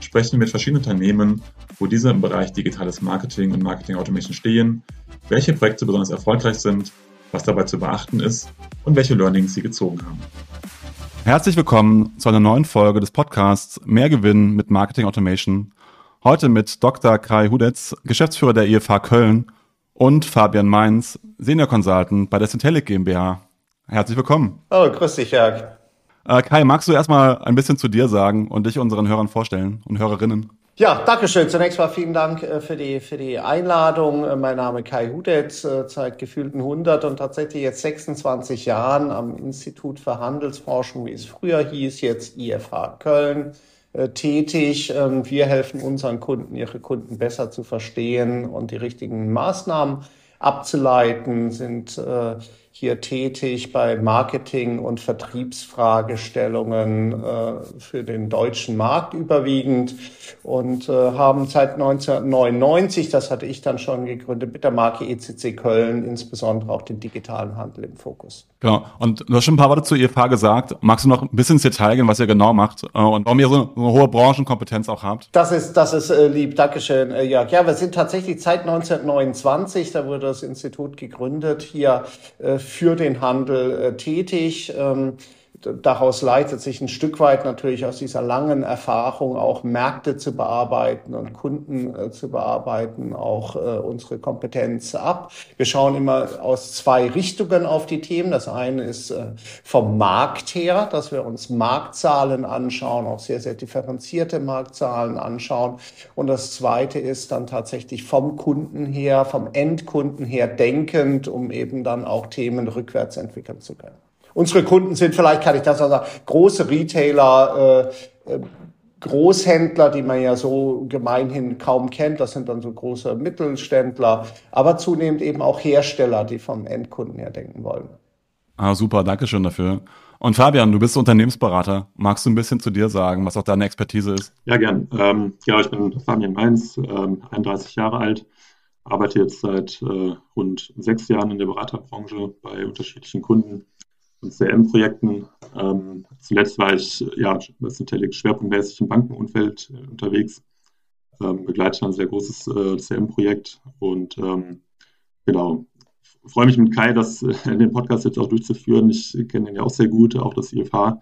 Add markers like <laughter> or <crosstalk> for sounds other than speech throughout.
sprechen wir mit verschiedenen Unternehmen, wo diese im Bereich digitales Marketing und Marketing Automation stehen, welche Projekte besonders erfolgreich sind, was dabei zu beachten ist und welche Learnings sie gezogen haben. Herzlich willkommen zu einer neuen Folge des Podcasts Mehr Gewinn mit Marketing Automation. Heute mit Dr. Kai Hudetz, Geschäftsführer der IFH Köln und Fabian Mainz, Senior Consultant bei der Syntelic GmbH. Herzlich willkommen. Hallo, grüß dich, Jörg. Äh, Kai, magst du erstmal ein bisschen zu dir sagen und dich unseren Hörern vorstellen und Hörerinnen? Ja, danke schön. Zunächst mal vielen Dank äh, für die, für die Einladung. Äh, mein Name ist Kai Hudetz, äh, seit gefühlten 100 und tatsächlich jetzt 26 Jahren am Institut für Handelsforschung, wie es früher hieß, jetzt IFH Köln tätig. Ähm, wir helfen unseren Kunden, ihre Kunden besser zu verstehen und die richtigen Maßnahmen abzuleiten, sind hier tätig bei Marketing- und Vertriebsfragestellungen äh, für den deutschen Markt überwiegend und äh, haben seit 1999, das hatte ich dann schon gegründet, mit der Marke ECC Köln insbesondere auch den digitalen Handel im Fokus. Genau. Und du hast schon ein paar Worte zu IFH gesagt. Magst du noch ein bisschen ins Detail gehen, was ihr genau macht äh, und warum ihr so eine hohe Branchenkompetenz auch habt? Das ist, das ist äh, lieb. Dankeschön, äh, Jörg. Ja, wir sind tatsächlich seit 1929, da wurde das Institut gegründet, hier äh, für den Handel äh, tätig. Ähm, daraus leitet sich ein Stück weit natürlich aus dieser langen Erfahrung auch Märkte zu bearbeiten und Kunden äh, zu bearbeiten, auch äh, unsere Kompetenz ab. Wir schauen immer aus zwei Richtungen auf die Themen. Das eine ist äh, vom Markt her, dass wir uns Marktzahlen anschauen, auch sehr, sehr differenzierte Marktzahlen anschauen. Und das zweite ist dann tatsächlich vom Kunden her, vom Endkunden her denkend, um eben dann auch Themen rückwärts entwickeln zu können. Unsere Kunden sind vielleicht, kann ich das sagen, große Retailer, äh, äh, Großhändler, die man ja so gemeinhin kaum kennt. Das sind dann so große Mittelständler, aber zunehmend eben auch Hersteller, die vom Endkunden her denken wollen. Ah, super, danke schön dafür. Und Fabian, du bist Unternehmensberater. Magst du ein bisschen zu dir sagen, was auch deine Expertise ist? Ja, gern. Ähm, ja, ich bin Fabian Mainz, ähm, 31 Jahre alt, arbeite jetzt seit äh, rund sechs Jahren in der Beraterbranche bei unterschiedlichen Kunden und CM-Projekten. Ähm, zuletzt war ich ja bei Syntellic schwerpunktmäßig im Bankenumfeld äh, unterwegs, ähm, begleite ein sehr großes äh, CM-Projekt und ähm, genau, freue mich mit Kai, das äh, in den Podcast jetzt auch durchzuführen. Ich kenne ihn ja auch sehr gut, auch das IFH.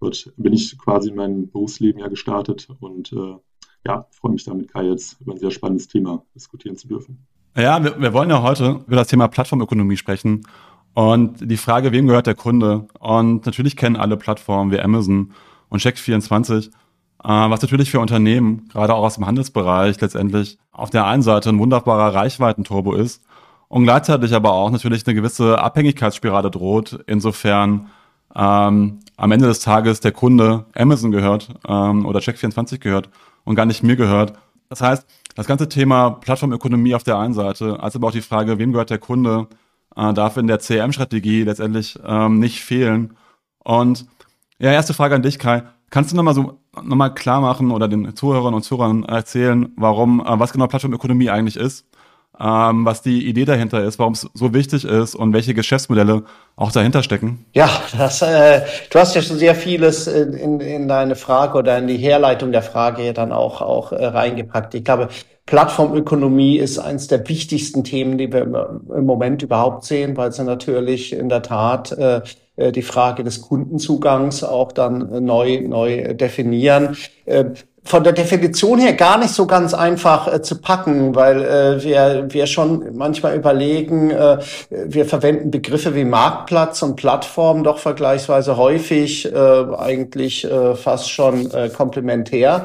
Dort bin ich quasi in mein Berufsleben ja gestartet und äh, ja, freue mich da mit Kai jetzt über ein sehr spannendes Thema diskutieren zu dürfen. Ja, wir, wir wollen ja heute über das Thema Plattformökonomie sprechen und die Frage, wem gehört der Kunde? Und natürlich kennen alle Plattformen wie Amazon und Check24, äh, was natürlich für Unternehmen, gerade auch aus dem Handelsbereich, letztendlich auf der einen Seite ein wunderbarer Reichweitenturbo ist und gleichzeitig aber auch natürlich eine gewisse Abhängigkeitsspirale droht, insofern ähm, am Ende des Tages der Kunde Amazon gehört ähm, oder Check24 gehört und gar nicht mir gehört. Das heißt, das ganze Thema Plattformökonomie auf der einen Seite, als aber auch die Frage, wem gehört der Kunde, äh, darf in der CRM-Strategie letztendlich ähm, nicht fehlen. Und ja, erste Frage an dich, Kai. Kannst du nochmal so nochmal klar machen oder den Zuhörern und Zuhörern erzählen, warum, äh, was genau Plattformökonomie eigentlich ist, ähm, was die Idee dahinter ist, warum es so wichtig ist und welche Geschäftsmodelle auch dahinter stecken? Ja, das, äh, du hast ja schon sehr vieles in, in, in deine Frage oder in die Herleitung der Frage ja dann auch, auch äh, reingepackt. Ich glaube, Plattformökonomie ist eines der wichtigsten Themen, die wir im Moment überhaupt sehen, weil sie natürlich in der Tat äh, äh die Frage des Kundenzugangs auch dann äh, neu, neu definieren. Äh, von der Definition her gar nicht so ganz einfach äh, zu packen, weil äh, wir, wir schon manchmal überlegen, äh, wir verwenden Begriffe wie Marktplatz und Plattform doch vergleichsweise häufig, äh, eigentlich äh, fast schon äh, komplementär.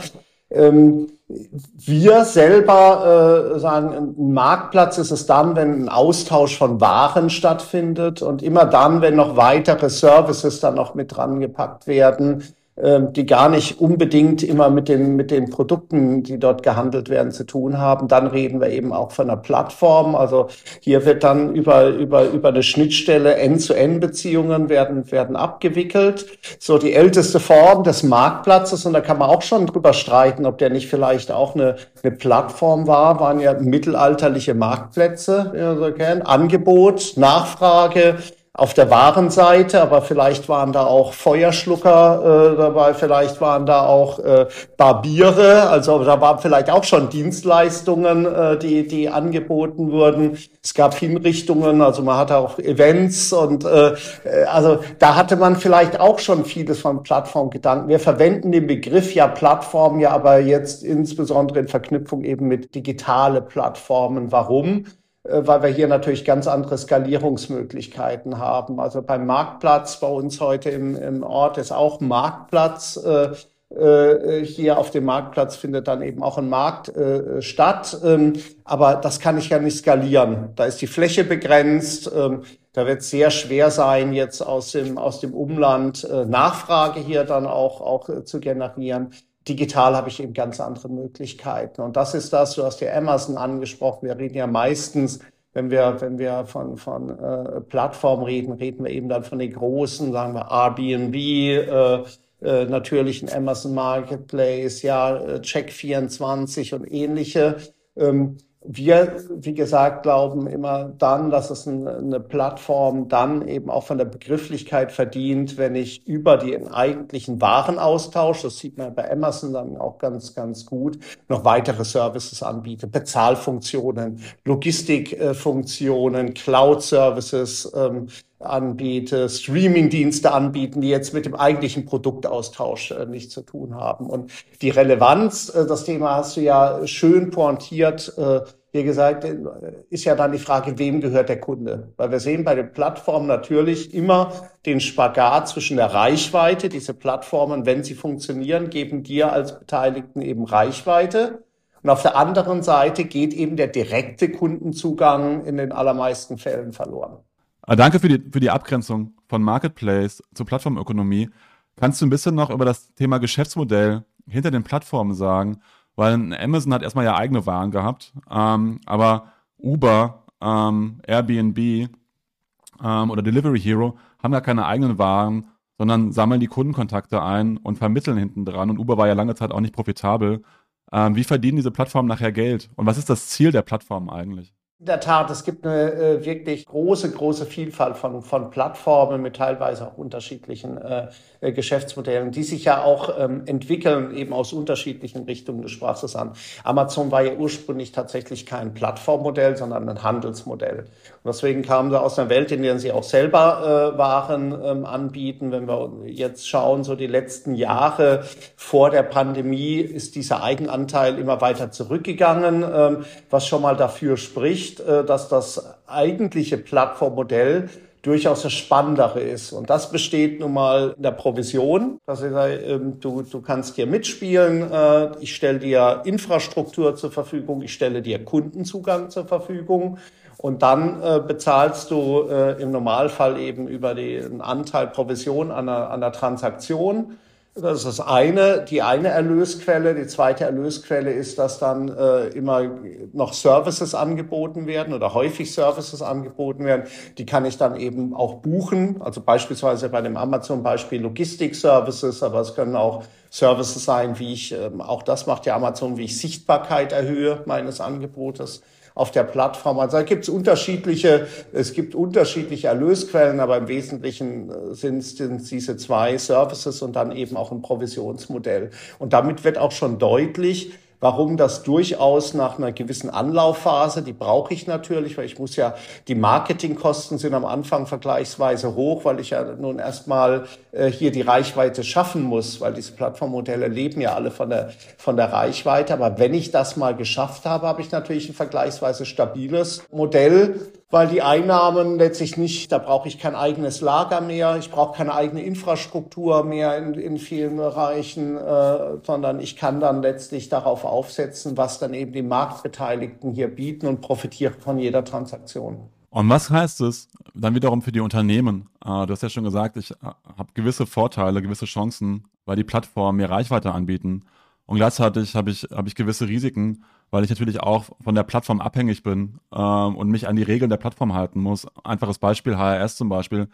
Ähm, wir selber äh, sagen, ein Marktplatz ist es dann, wenn ein Austausch von Waren stattfindet und immer dann, wenn noch weitere Services dann noch mit dran gepackt werden, die gar nicht unbedingt immer mit den, mit den Produkten, die dort gehandelt werden, zu tun haben. Dann reden wir eben auch von einer Plattform. Also hier wird dann über, über, über eine Schnittstelle End-zu-End-Beziehungen werden, werden abgewickelt. So die älteste Form des Marktplatzes. Und da kann man auch schon drüber streiten, ob der nicht vielleicht auch eine, eine Plattform war, waren ja mittelalterliche Marktplätze, wie wir so kennen. Angebot, Nachfrage, auf der Warenseite, aber vielleicht waren da auch Feuerschlucker äh, dabei, vielleicht waren da auch äh, Barbiere, also da waren vielleicht auch schon Dienstleistungen, äh, die, die angeboten wurden. Es gab Hinrichtungen, also man hatte auch Events und äh, also da hatte man vielleicht auch schon vieles von Plattformgedanken. Wir verwenden den Begriff ja Plattform ja aber jetzt insbesondere in Verknüpfung eben mit digitale Plattformen. Warum? Äh, weil wir hier natürlich ganz andere Skalierungsmöglichkeiten haben. Also beim Marktplatz bei uns heute im, im Ort ist auch Marktplatz. Äh, äh, hier auf dem Marktplatz findet dann eben auch ein Markt statt. Ähm, aber das kann ich ja nicht skalieren. Da ist die Fläche begrenzt. Ähm, da wird es sehr schwer sein, jetzt aus dem, aus dem Umland Nachfrage hier dann auch, auch zu generieren digital habe ich eben ganz andere Möglichkeiten. Und das ist das, du hast ja Amazon angesprochen. Wir reden ja meistens, wenn wir, wenn wir von, von äh, Plattformen reden, reden wir eben dann von den großen, sagen wir Airbnb, äh, äh, natürlich ein Amazon Marketplace, ja, äh, Check24 und ähnliche. Ähm, wir, wie gesagt, glauben immer dann, dass es eine Plattform dann eben auch von der Begrifflichkeit verdient, wenn ich über den eigentlichen Warenaustausch, das sieht man bei Amazon dann auch ganz, ganz gut, noch weitere Services anbiete. Bezahlfunktionen, Logistikfunktionen, Cloud-Services ähm, anbiete, Streaming-Dienste anbieten, die jetzt mit dem eigentlichen Produktaustausch äh, nichts zu tun haben. Und die Relevanz, äh, das Thema hast du ja schön pointiert, äh, wie gesagt, äh, ist ja dann die Frage, wem gehört der Kunde? Weil wir sehen bei den Plattformen natürlich immer den Spagat zwischen der Reichweite. Diese Plattformen, wenn sie funktionieren, geben dir als Beteiligten eben Reichweite. Und auf der anderen Seite geht eben der direkte Kundenzugang in den allermeisten Fällen verloren. Ah, danke für die, für die Abgrenzung von Marketplace zur Plattformökonomie. Kannst du ein bisschen noch über das Thema Geschäftsmodell hinter den Plattformen sagen? Weil Amazon hat erstmal ja eigene Waren gehabt, ähm, aber Uber, ähm, Airbnb ähm, oder Delivery Hero haben ja keine eigenen Waren, sondern sammeln die Kundenkontakte ein und vermitteln hinten dran. Und Uber war ja lange Zeit auch nicht profitabel. Ähm, wie verdienen diese Plattformen nachher Geld? Und was ist das Ziel der Plattformen eigentlich? In der Tat, es gibt eine äh, wirklich große, große Vielfalt von, von Plattformen mit teilweise auch unterschiedlichen äh, äh, Geschäftsmodellen, die sich ja auch ähm, entwickeln, eben aus unterschiedlichen Richtungen. Du sprachst an. Amazon war ja ursprünglich tatsächlich kein Plattformmodell, sondern ein Handelsmodell. Und deswegen kamen sie aus einer Welt, in der sie auch selber äh, Waren ähm, anbieten. Wenn wir jetzt schauen, so die letzten Jahre vor der Pandemie ist dieser Eigenanteil immer weiter zurückgegangen, ähm, was schon mal dafür spricht, äh, dass das eigentliche Plattformmodell durchaus das Spannendere ist. Und das besteht nun mal in der Provision. Das ist, ähm, du, du kannst hier mitspielen. Äh, ich stelle dir Infrastruktur zur Verfügung. Ich stelle dir Kundenzugang zur Verfügung. Und dann äh, bezahlst du äh, im Normalfall eben über den Anteil Provision an einer, an einer Transaktion. Das ist das eine, die eine Erlösquelle. Die zweite Erlösquelle ist, dass dann äh, immer noch Services angeboten werden oder häufig Services angeboten werden. Die kann ich dann eben auch buchen. Also beispielsweise bei dem Amazon-Beispiel Logistik-Services, aber es können auch Services sein, wie ich, äh, auch das macht ja Amazon, wie ich Sichtbarkeit erhöhe meines Angebotes auf der Plattform. Also da gibt es unterschiedliche, es gibt unterschiedliche Erlösquellen, aber im Wesentlichen äh, sind es diese zwei Services und dann eben auch ein Provisionsmodell. Und damit wird auch schon deutlich, warum das durchaus nach einer gewissen Anlaufphase, die brauche ich natürlich, weil ich muss ja, die Marketingkosten sind am Anfang vergleichsweise hoch, weil ich ja nun erstmal äh, hier die Reichweite schaffen muss, weil diese Plattformmodelle leben ja alle von der, von der Reichweite. Aber wenn ich das mal geschafft habe, habe ich natürlich ein vergleichsweise stabiles Modell, weil die Einnahmen letztlich nicht, da brauche ich kein eigenes Lager mehr, ich brauche keine eigene Infrastruktur mehr in, in vielen Bereichen, äh, sondern ich kann dann letztlich darauf aufsetzen, was dann eben die Marktbeteiligten hier bieten und profitiere von jeder Transaktion. Und was heißt es dann wiederum für die Unternehmen? Äh, du hast ja schon gesagt, ich äh, habe gewisse Vorteile, gewisse Chancen weil die Plattformen mir Reichweite anbieten. Und gleichzeitig habe ich, habe ich gewisse Risiken, weil ich natürlich auch von der Plattform abhängig bin ähm, und mich an die Regeln der Plattform halten muss. Einfaches Beispiel, HRS zum Beispiel,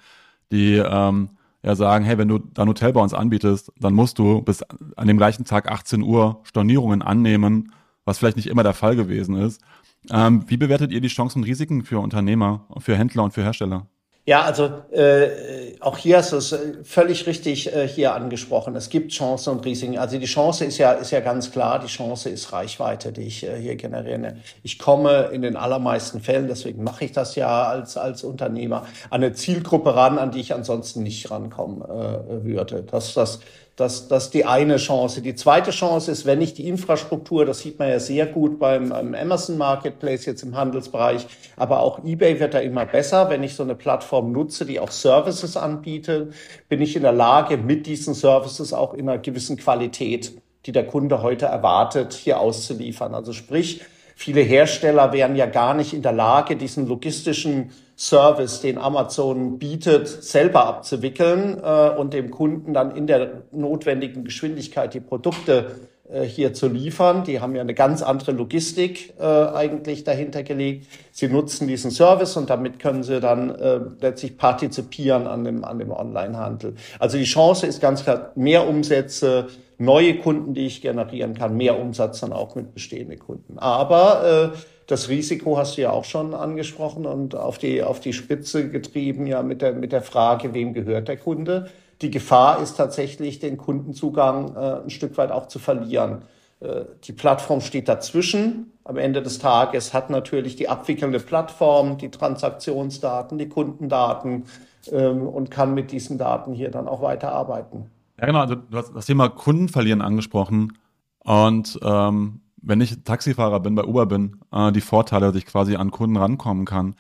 die ähm, ja sagen, hey, wenn du dein Hotel bei uns anbietest, dann musst du bis an dem gleichen Tag 18 Uhr Stornierungen annehmen, was vielleicht nicht immer der Fall gewesen ist. Ähm, wie bewertet ihr die Chancen und Risiken für Unternehmer, für Händler und für Hersteller? Ja, also äh, auch hier ist es äh, völlig richtig äh, hier angesprochen. Es gibt Chancen und Risiken. Also die Chance ist ja ist ja ganz klar. Die Chance ist Reichweite, die ich äh, hier generiere. Ich komme in den allermeisten Fällen, deswegen mache ich das ja als als Unternehmer, an eine Zielgruppe ran, an die ich ansonsten nicht rankommen äh, würde. Das das das, das ist die eine Chance. Die zweite Chance ist, wenn ich die Infrastruktur, das sieht man ja sehr gut beim, beim Amazon Marketplace jetzt im Handelsbereich, aber auch eBay wird da immer besser. Wenn ich so eine Plattform nutze, die auch Services anbietet, bin ich in der Lage, mit diesen Services auch in einer gewissen Qualität, die der Kunde heute erwartet, hier auszuliefern. Also sprich, viele Hersteller wären ja gar nicht in der Lage, diesen logistischen Service, den Amazon bietet, selber abzuwickeln äh, und dem Kunden dann in der notwendigen Geschwindigkeit die Produkte äh, hier zu liefern. Die haben ja eine ganz andere Logistik äh, eigentlich dahinter gelegt. Sie nutzen diesen Service und damit können sie dann äh, letztlich partizipieren an dem, an dem Onlinehandel. Also die Chance ist ganz klar mehr Umsätze, neue Kunden, die ich generieren kann, mehr Umsatz dann auch mit bestehenden Kunden. Aber äh, das Risiko hast du ja auch schon angesprochen und auf die, auf die Spitze getrieben, ja, mit der, mit der Frage, wem gehört der Kunde. Die Gefahr ist tatsächlich, den Kundenzugang äh, ein Stück weit auch zu verlieren. Äh, die Plattform steht dazwischen. Am Ende des Tages hat natürlich die abwickelnde Plattform die Transaktionsdaten, die Kundendaten ähm, und kann mit diesen Daten hier dann auch weiterarbeiten. Ja, genau. Also, du hast das Thema Kunden verlieren angesprochen. Und ähm, wenn ich Taxifahrer bin, bei Uber bin, äh, die Vorteile, dass ich quasi an Kunden rankommen kann.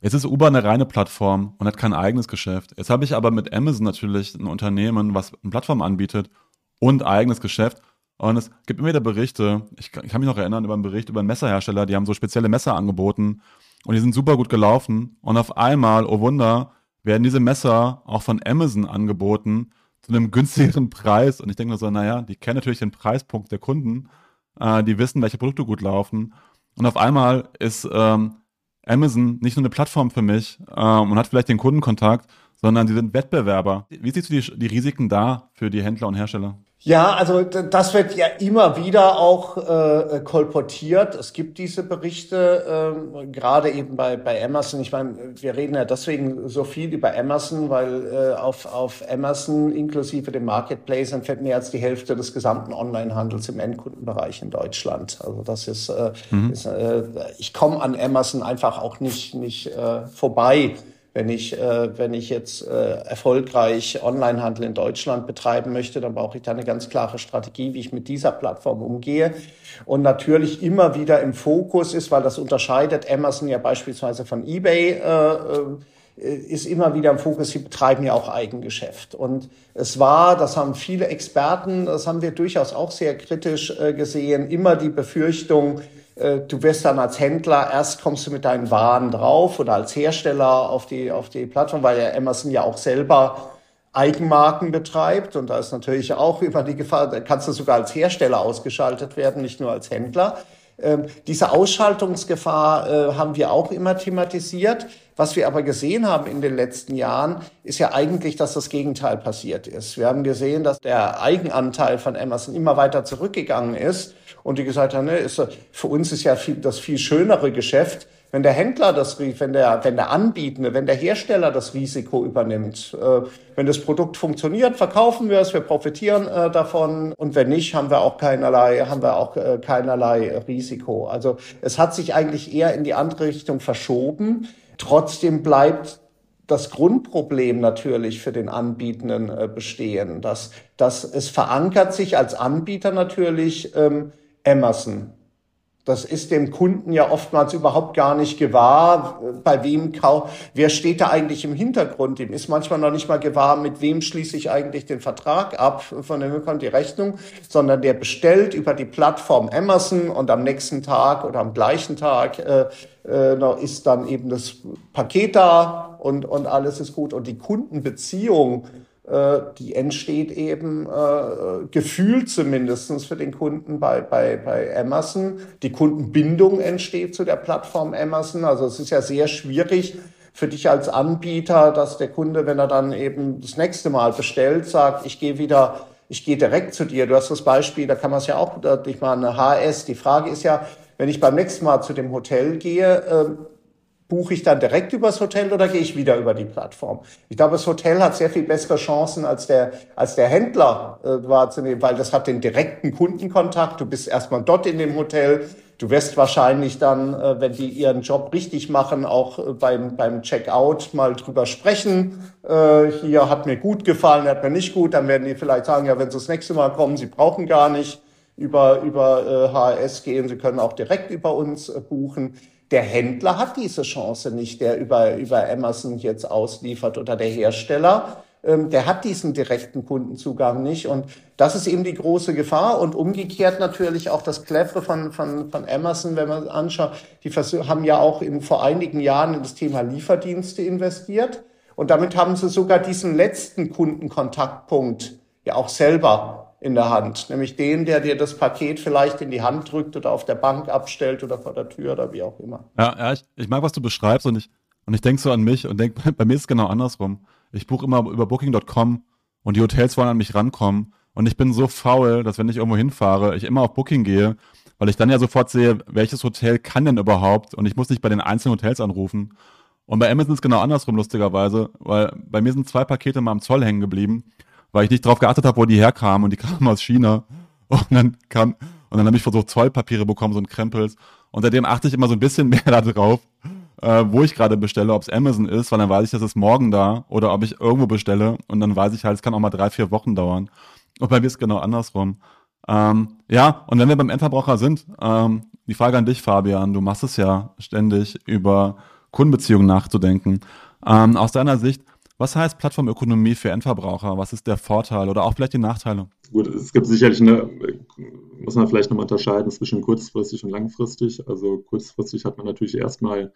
Jetzt ist Uber eine reine Plattform und hat kein eigenes Geschäft. Jetzt habe ich aber mit Amazon natürlich ein Unternehmen, was eine Plattform anbietet und eigenes Geschäft. Und es gibt immer wieder Berichte, ich ich kann mich noch erinnern über einen Bericht über einen Messerhersteller, die haben so spezielle Messer angeboten und die sind super gut gelaufen. Und auf einmal, oh Wunder, werden diese Messer auch von Amazon angeboten zu einem günstigeren Preis. Und ich denke mir so, naja, die kennen natürlich den Preispunkt der Kunden äh, die wissen, welche Produkte gut laufen. Und auf einmal ist ähm, Amazon nicht nur eine Plattform für mich ähm, und hat vielleicht den Kundenkontakt, sondern sie sind Wettbewerber. Wie siehst du die, die Risiken da für die Händler und Hersteller? Ja, also das wird ja immer wieder auch äh, kolportiert. Es gibt diese Berichte, äh, gerade eben bei, bei Amazon. Ich meine, wir reden ja deswegen so viel über Amazon, weil äh, auf, auf Amazon inklusive dem Marketplace entfällt mehr als die Hälfte des gesamten Onlinehandels im Endkundenbereich in Deutschland. Also das ist, äh, mhm. ist äh, ich komme an Amazon einfach auch nicht, nicht äh, vorbei wenn ich, äh, wenn ich jetzt äh, erfolgreich Onlinehandel in Deutschland betreiben möchte, dann brauche ich da eine ganz klare Strategie, wie ich mit dieser Plattform umgehe. Und natürlich immer wieder im Fokus ist, weil das unterscheidet Amazon ja beispielsweise von eBay, äh, äh, ist immer wieder im Fokus, sie betreiben ja auch Eigengeschäft. Und es war, das haben viele Experten, das haben wir durchaus auch sehr kritisch äh, gesehen, immer die Befürchtung, du wirst dann als Händler, erst kommst du mit deinen Waren drauf oder als Hersteller auf die, auf die Plattform, weil ja Amazon ja auch selber Eigenmarken betreibt und da ist natürlich auch <laughs> immer die Gefahr, da kannst du sogar als Hersteller ausgeschaltet werden, nicht nur als Händler. Ähm, diese Ausschaltungsgefahr äh, haben wir auch immer thematisiert. Was wir aber gesehen haben in den letzten Jahren, ist ja eigentlich, dass das Gegenteil passiert ist. Wir haben gesehen, dass der Eigenanteil von Amazon immer weiter zurückgegangen ist und die gesagt haben, ne, ist, für uns ist ja viel, das viel schönere Geschäft, wenn der Händler das, wenn der, wenn der Anbietende, wenn der Hersteller das Risiko übernimmt, äh, wenn das Produkt funktioniert, verkaufen wir es, wir profitieren äh, davon und wenn nicht, haben wir auch keinerlei, haben wir auch äh, keinerlei Risiko. Also es hat sich eigentlich eher in die andere Richtung verschoben. Trotzdem bleibt das Grundproblem natürlich für den Anbietenden bestehen, dass, dass es verankert sich als Anbieter natürlich ähm, Amazon. Das ist dem Kunden ja oftmals überhaupt gar nicht gewahr, bei wem kau wer steht da eigentlich im Hintergrund. Dem ist manchmal noch nicht mal gewahr, mit wem schließe ich eigentlich den Vertrag ab, von dem kommt die Rechnung, sondern der bestellt über die Plattform Amazon und am nächsten Tag oder am gleichen Tag äh, äh, ist dann eben das Paket da und, und alles ist gut. Und die Kundenbeziehung äh, die entsteht eben äh, gefühlt zumindestens für den Kunden bei, bei, bei Amazon. Die Kundenbindung entsteht zu der Plattform Amazon. Also es ist ja sehr schwierig für dich als Anbieter, dass der Kunde, wenn er dann eben das nächste Mal bestellt, sagt, ich gehe wieder, ich gehe direkt zu dir. Du hast das Beispiel, da kann man es ja auch, ich meine, HS. Die Frage ist ja, wenn ich beim nächsten Mal zu dem Hotel gehe, äh, buche ich dann direkt übers Hotel oder gehe ich wieder über die Plattform? Ich glaube, das Hotel hat sehr viel bessere Chancen als der, als der Händler äh, wahrzunehmen, weil das hat den direkten Kundenkontakt. Du bist erstmal dort in dem Hotel. Du wirst wahrscheinlich dann, äh, wenn die ihren Job richtig machen, auch äh, beim, beim Checkout mal drüber sprechen. Äh, hier hat mir gut gefallen, hat mir nicht gut. Dann werden die vielleicht sagen, ja, wenn sie das nächste Mal kommen, sie brauchen gar nicht über, über äh, HRS gehen, sie können auch direkt über uns äh, buchen. Der Händler hat diese Chance nicht, der über, über Amazon jetzt ausliefert oder der Hersteller. Ähm, der hat diesen direkten Kundenzugang nicht. Und das ist eben die große Gefahr. Und umgekehrt natürlich auch das Clevere von, von, von Amazon, wenn man anschaut, die haben ja auch in, vor einigen Jahren in das Thema Lieferdienste investiert. Und damit haben sie sogar diesen letzten Kundenkontaktpunkt ja auch selber in der Hand, nämlich den, der dir das Paket vielleicht in die Hand drückt oder auf der Bank abstellt oder vor der Tür oder wie auch immer. Ja, ja ich, ich mag, was du beschreibst und ich, und ich denke so an mich und denke, <laughs> bei mir ist es genau andersrum. Ich buche immer über Booking.com und die Hotels wollen an mich rankommen und ich bin so faul, dass wenn ich irgendwo hinfahre, ich immer auf Booking gehe, weil ich dann ja sofort sehe, welches Hotel kann denn überhaupt und ich muss nicht bei den einzelnen Hotels anrufen. Und bei Amazon ist es genau andersrum, lustigerweise, weil bei mir sind zwei Pakete mal am Zoll hängen geblieben weil ich nicht drauf geachtet habe, wo die herkamen und die kamen aus China. Und dann kam, und dann habe ich versucht, Zollpapiere bekommen, so ein Krempels. Und seitdem achte ich immer so ein bisschen <laughs> mehr darauf, äh, wo ich gerade bestelle, ob es Amazon ist, weil dann weiß ich, das ist morgen da oder ob ich irgendwo bestelle und dann weiß ich halt, es kann auch mal drei, vier Wochen dauern. Und bei mir ist es genau andersrum. Ähm, ja, und wenn wir beim Endverbraucher sind, ähm, die Frage an dich, Fabian, du machst es ja ständig, über Kundenbeziehungen nachzudenken. Ähm, aus deiner Sicht, was heißt Plattformökonomie für Endverbraucher? Was ist der Vorteil oder auch vielleicht die Nachteile? Gut, es gibt sicherlich eine, muss man vielleicht nochmal unterscheiden zwischen kurzfristig und langfristig. Also kurzfristig hat man natürlich erstmal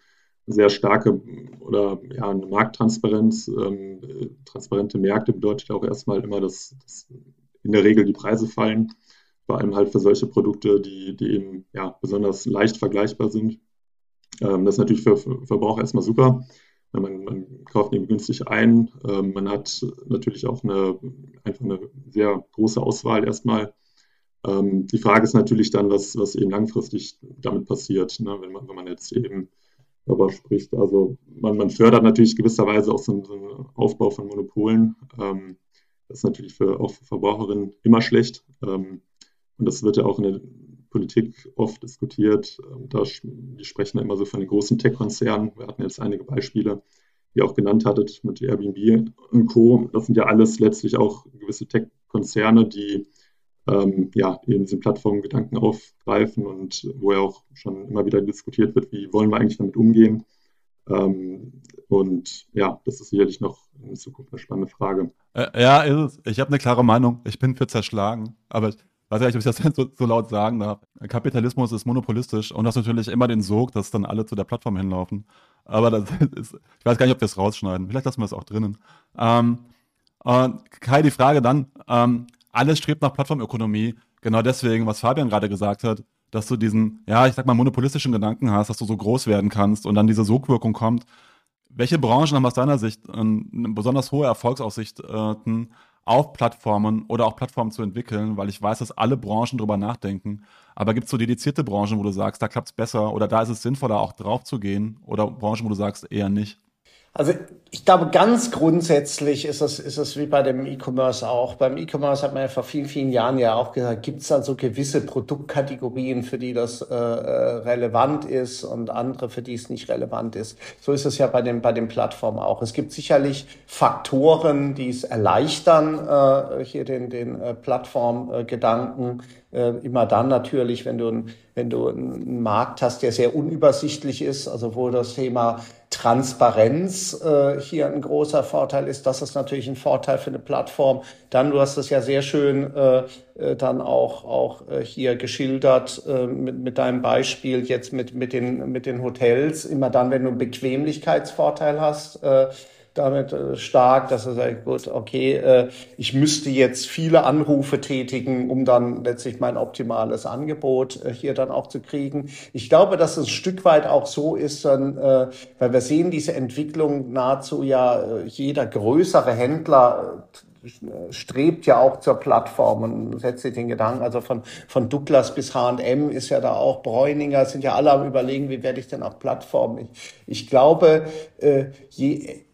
sehr starke oder ja, eine Markttransparenz. Ähm, transparente Märkte bedeutet auch erstmal immer, dass, dass, in der Regel die Preise fallen, vor allem halt für solche Produkte, die, die eben ja, besonders leicht vergleichbar sind. Ähm, das ist natürlich für, für Verbraucher erstmal super. Man, man kauft ihn günstig ein. Ähm, man hat natürlich auch eine, einfach eine sehr große Auswahl erstmal. Ähm, die Frage ist natürlich dann, was, was eben langfristig damit passiert, ne? wenn, man, wenn man jetzt eben darüber spricht. Also man, man fördert natürlich gewisserweise auch so einen, so einen Aufbau von Monopolen. Ähm, das ist natürlich für, auch für Verbraucherinnen immer schlecht. Und das wird ja auch in der Politik oft diskutiert. Ähm, da, wir sprechen immer so von den großen Tech-Konzernen. Wir hatten jetzt einige Beispiele, die ihr auch genannt hattet mit Airbnb und Co. Das sind ja alles letztlich auch gewisse Tech-Konzerne, die ähm, ja, eben diesen Plattformgedanken aufgreifen und wo ja auch schon immer wieder diskutiert wird, wie wollen wir eigentlich damit umgehen. Ähm, und ja, das ist sicherlich noch in Zukunft eine spannende Frage. Äh, ja, ist es. Ich habe eine klare Meinung. Ich bin für zerschlagen. Aber weiß nicht, ob ich das <laughs> so, so, laut sagen darf. Kapitalismus ist monopolistisch und das natürlich immer den Sog, dass dann alle zu der Plattform hinlaufen. Aber das <laughs> ist, ich weiß gar nicht, ob wir es rausschneiden. Vielleicht lassen wir es auch drinnen. Ähm, Kai, die Frage dann, ähm, alles strebt nach Plattformökonomie. Genau deswegen, was Fabian gerade gesagt hat, dass du diesen, ja, ich sag mal, monopolistischen Gedanken hast, dass du so groß werden kannst und dann diese Sogwirkung kommt. Welche Branchen haben aus deiner Sicht eine besonders hohe Erfolgsaussichten auf Plattformen oder auch Plattformen zu entwickeln, weil ich weiß, dass alle Branchen drüber nachdenken. Aber gibt es so dedizierte Branchen, wo du sagst, da klappt es besser oder da ist es sinnvoller, auch drauf zu gehen oder Branchen, wo du sagst, eher nicht? Also ich glaube, ganz grundsätzlich ist es, ist es wie bei dem E-Commerce auch. Beim E-Commerce hat man ja vor vielen, vielen Jahren ja auch gesagt, gibt es dann so gewisse Produktkategorien, für die das äh, äh, relevant ist und andere, für die es nicht relevant ist. So ist es ja bei den, bei den Plattformen auch. Es gibt sicherlich Faktoren, die es erleichtern, äh, hier den, den äh, Plattformgedanken. Äh, immer dann natürlich, wenn du, wenn du einen Markt hast, der sehr unübersichtlich ist, also wo das Thema Transparenz äh, hier ein großer Vorteil ist. Das ist natürlich ein Vorteil für eine Plattform. Dann, du hast es ja sehr schön äh, äh, dann auch, auch äh, hier geschildert äh, mit, mit deinem Beispiel jetzt mit, mit, den, mit den Hotels. Immer dann, wenn du einen Bequemlichkeitsvorteil hast, äh, damit äh, stark, dass er sagt, gut, okay, äh, ich müsste jetzt viele Anrufe tätigen, um dann letztlich mein optimales Angebot äh, hier dann auch zu kriegen. Ich glaube, dass es ein Stück weit auch so ist, dann, weil wir sehen diese Entwicklung nahezu ja jeder größere Händler strebt ja auch zur Plattform und setzt sich den Gedanken, also von, von Douglas bis H&M ist ja da auch Bräuninger, sind ja alle am überlegen, wie werde ich denn auch Plattform. Ich, ich glaube, äh, je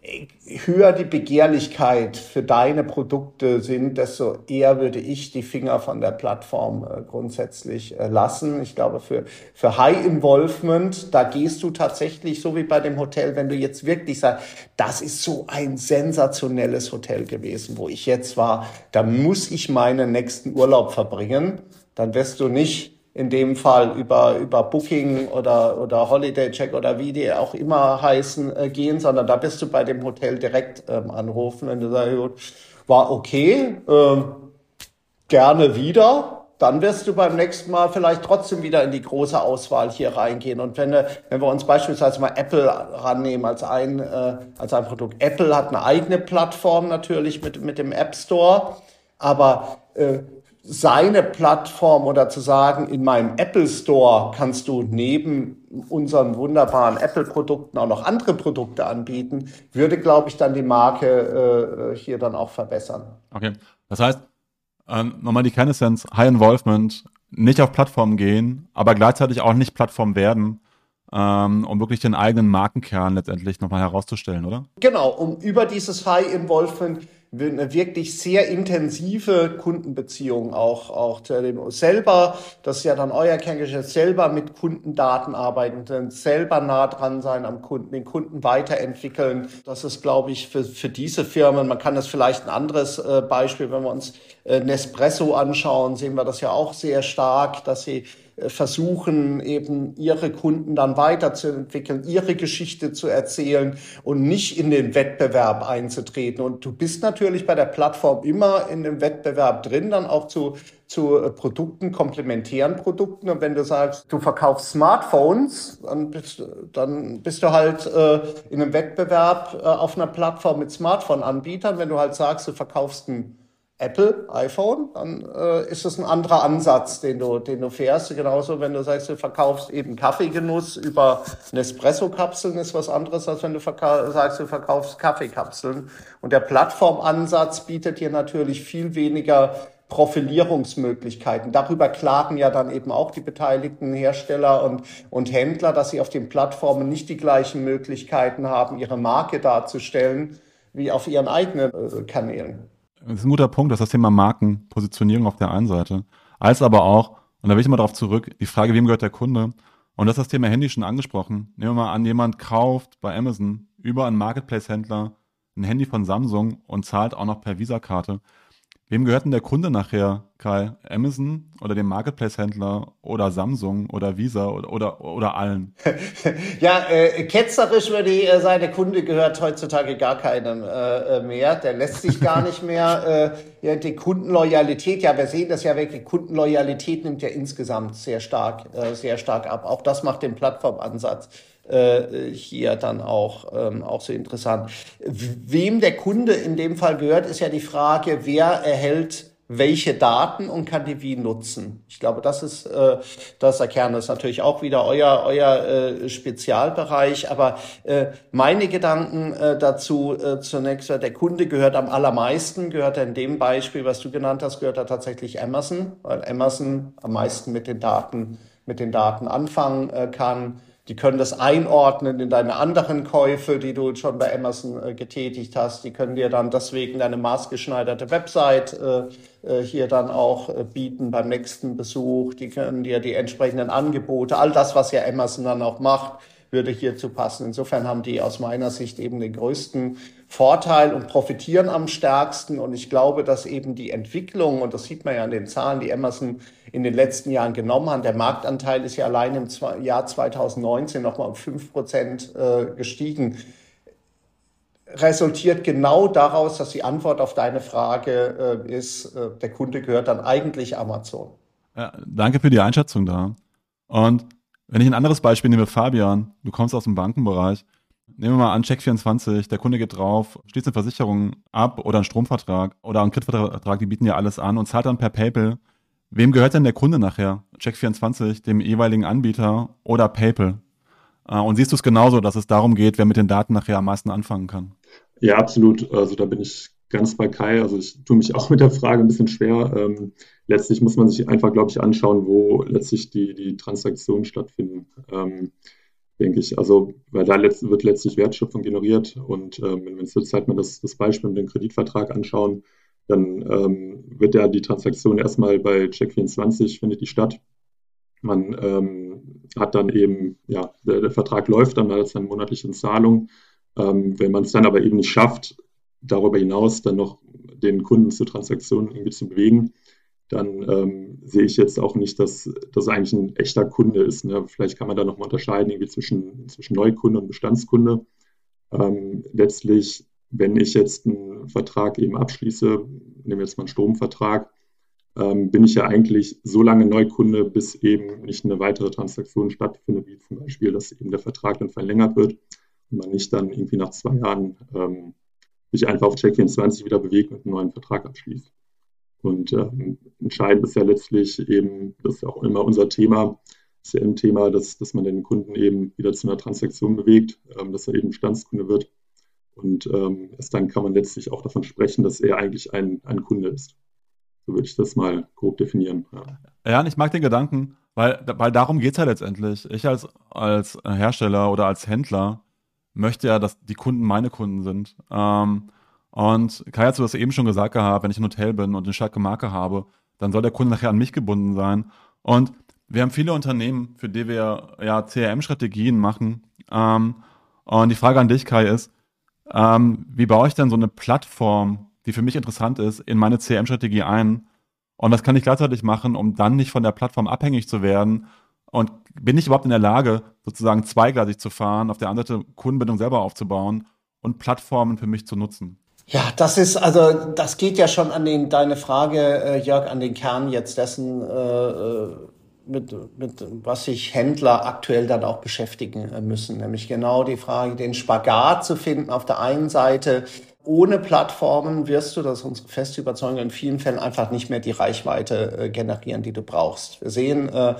höher die Begehrlichkeit für deine Produkte sind, desto eher würde ich die Finger von der Plattform äh, grundsätzlich äh, lassen. Ich glaube, für, für High Involvement, da gehst du tatsächlich so wie bei dem Hotel, wenn du jetzt wirklich sagst, das ist so ein sensationelles Hotel gewesen, wo ich jetzt war, da muss ich meinen nächsten Urlaub verbringen, dann wirst du nicht in dem Fall über, über Booking oder, oder Holiday Check oder wie die auch immer heißen, äh, gehen, sondern da bist du bei dem Hotel direkt ähm, anrufen, wenn du sagst, war okay, äh, gerne wieder, dann wirst du beim nächsten Mal vielleicht trotzdem wieder in die große Auswahl hier reingehen. Und wenn, wenn wir uns beispielsweise mal Apple rannehmen als ein, äh, als ein Produkt. Apple hat eine eigene Plattform natürlich mit, mit dem App Store, aber äh, seine Plattform oder zu sagen, in meinem Apple Store kannst du neben unseren wunderbaren Apple-Produkten auch noch andere Produkte anbieten, würde, glaube ich, dann die Marke äh, hier dann auch verbessern. Okay, das heißt, ähm, nochmal die Kennessenz, High Involvement, nicht auf Plattform gehen, aber gleichzeitig auch nicht Plattform werden, ähm, um wirklich den eigenen Markenkern letztendlich nochmal herauszustellen, oder? Genau, um über dieses High Involvement eine wirklich sehr intensive Kundenbeziehung auch, auch zu dem selber, das ist ja dann euer Kerngeschäft, selber mit Kundendaten arbeiten, selber nah dran sein am Kunden, den Kunden weiterentwickeln. Das ist, glaube ich, für, für diese Firmen, man kann das vielleicht ein anderes äh, Beispiel, wenn wir uns äh, Nespresso anschauen, sehen wir das ja auch sehr stark, dass sie versuchen, eben ihre Kunden dann weiterzuentwickeln, ihre Geschichte zu erzählen und nicht in den Wettbewerb einzutreten. Und du bist natürlich bei der Plattform immer in dem Wettbewerb drin, dann auch zu, zu äh, Produkten, komplementären Produkten. Und wenn du sagst, du verkaufst Smartphones, dann bist, dann bist du halt äh, in einem Wettbewerb äh, auf einer Plattform mit Smartphone-Anbietern. Wenn du halt sagst, du verkaufst ein Apple, iPhone, dann äh, ist es ein anderer Ansatz, den du, den du fährst. Genauso, wenn du sagst, du verkaufst eben Kaffeegenuss über Nespresso-Kapseln, ist was anderes, als wenn du sagst, du verkaufst Kaffeekapseln. Und der Plattformansatz bietet dir natürlich viel weniger Profilierungsmöglichkeiten. Darüber klagen ja dann eben auch die beteiligten Hersteller und, und Händler, dass sie auf den Plattformen nicht die gleichen Möglichkeiten haben, ihre Marke darzustellen, wie auf ihren eigenen äh, Kanälen. Das ist ein guter Punkt, dass das Thema Markenpositionierung auf der einen Seite, als aber auch, und da will ich mal darauf zurück, die Frage, wem gehört der Kunde? Und das ist das Thema Handy schon angesprochen. Nehmen wir mal an, jemand kauft bei Amazon über einen Marketplace-Händler ein Handy von Samsung und zahlt auch noch per Visa-Karte. Wem gehört denn der Kunde nachher, Kai? Amazon oder dem Marketplace-Händler oder Samsung oder Visa oder, oder, oder allen? <laughs> ja, äh, ketzerisch würde ich äh, sagen, der Kunde gehört heutzutage gar keinem äh, äh mehr. Der lässt sich gar nicht mehr. <laughs> Äh, ja, die Kundenloyalität, ja, wir sehen das ja wirklich, Kundenloyalität nimmt ja insgesamt sehr stark, äh, sehr stark ab. Auch das macht den Plattformansatz äh, hier dann auch, ähm, auch so interessant. Wem der Kunde in dem Fall gehört, ist ja die Frage, wer erhält welche Daten und kann die wie nutzen. Ich glaube, das ist äh, das Kern. Das ist natürlich auch wieder euer euer äh, Spezialbereich. Aber äh, meine Gedanken äh, dazu äh, zunächst: Der Kunde gehört am allermeisten. Gehört in dem Beispiel, was du genannt hast, gehört er tatsächlich Amazon, weil Amazon am meisten mit den Daten mit den Daten anfangen äh, kann. Die können das einordnen in deine anderen Käufe, die du schon bei Amazon äh, getätigt hast. Die können dir dann deswegen deine maßgeschneiderte Website äh, äh, hier dann auch äh, bieten beim nächsten Besuch. Die können dir die entsprechenden Angebote, all das, was ja Amazon dann auch macht, würde hierzu passen. Insofern haben die aus meiner Sicht eben den größten Vorteil und profitieren am stärksten. Und ich glaube, dass eben die Entwicklung, und das sieht man ja an den Zahlen, die Amazon in den letzten Jahren genommen hat, der Marktanteil ist ja allein im Jahr 2019 nochmal um fünf Prozent äh, gestiegen resultiert genau daraus, dass die Antwort auf deine Frage äh, ist, äh, der Kunde gehört dann eigentlich Amazon. Ja, danke für die Einschätzung da. Und wenn ich ein anderes Beispiel nehme, Fabian, du kommst aus dem Bankenbereich, Nehmen wir mal an, Check24, der Kunde geht drauf, schließt eine Versicherung ab oder einen Stromvertrag oder einen Kreditvertrag, die bieten ja alles an und zahlt dann per PayPal. Wem gehört denn der Kunde nachher? Check24, dem jeweiligen Anbieter oder PayPal? Äh, und siehst du es genauso, dass es darum geht, wer mit den Daten nachher am meisten anfangen kann? Ja, absolut. Also da bin ich ganz bei Kai. Also ich tue mich auch mit der Frage ein bisschen schwer. Ähm, letztlich muss man sich einfach, glaube ich, anschauen, wo letztlich die, die Transaktionen stattfinden. Ähm, denke ich. Also, weil da letzt, wird letztlich Wertschöpfung generiert. Und ähm, wenn wir uns jetzt halt mal das, das Beispiel mit dem Kreditvertrag anschauen, dann ähm, wird ja die Transaktion erstmal bei Check24 findet die statt. Man ähm, hat dann eben, ja, der, der, Vertrag läuft dann, hat seine monatliche Zahlung. Ähm, wenn man es dann aber eben nicht schafft, darüber hinaus dann noch den Kunden zur Transaktion irgendwie zu bewegen, dann ähm, sehe ich jetzt auch nicht, dass das eigentlich ein echter Kunde ist. Ne? Vielleicht kann man da nochmal unterscheiden irgendwie zwischen, zwischen Neukunde und Bestandskunde. Ähm, letztlich, wenn ich jetzt einen Vertrag eben abschließe, nehmen wir jetzt mal einen Stromvertrag, ähm, bin ich ja eigentlich so lange Neukunde, bis eben nicht eine weitere Transaktion stattfindet, wie zum Beispiel, dass eben der Vertrag dann verlängert wird und man nicht dann irgendwie nach zwei Jahren ähm, sich einfach auf Check24 wieder bewegt und einen neuen Vertrag abschließt. Und ähm, entscheidend ist ja letztlich eben, das ist ja auch immer unser Thema, ist ja im Thema, dass, dass man den Kunden eben wieder zu einer Transaktion bewegt, ähm, dass er eben Bestandskunde wird. Und ähm, erst dann kann man letztlich auch davon sprechen, dass er eigentlich ein, ein Kunde ist. So würde ich das mal grob definieren. Ja, ja und ich mag den Gedanken, weil, weil darum geht es ja letztendlich. Ich als, als Hersteller oder als Händler möchte ja, dass die Kunden meine Kunden sind. Ähm, und Kai hat so das eben schon gesagt gehabt, wenn ich ein Hotel bin und eine starke Marke habe, dann soll der Kunde nachher an mich gebunden sein. Und wir haben viele Unternehmen, für die wir ja CRM-Strategien machen. Ähm, und die Frage an dich, Kai, ist, ähm, wie baue ich denn so eine Plattform, die für mich interessant ist, in meine CRM-Strategie ein? Und das kann ich gleichzeitig machen, um dann nicht von der Plattform abhängig zu werden. Und bin ich überhaupt in der Lage, sozusagen zweigleisig zu fahren, auf der anderen Seite Kundenbindung selber aufzubauen und Plattformen für mich zu nutzen? Ja, das ist, also das geht ja schon an den, deine Frage, äh, Jörg, an den Kern jetzt dessen, äh, äh, mit, mit was sich Händler aktuell dann auch beschäftigen äh, müssen. Nämlich genau die Frage, den Spagat zu finden. Auf der einen Seite, ohne Plattformen wirst du, das ist unsere feste Überzeugung, in vielen Fällen einfach nicht mehr die Reichweite äh, generieren, die du brauchst. Wir sehen äh,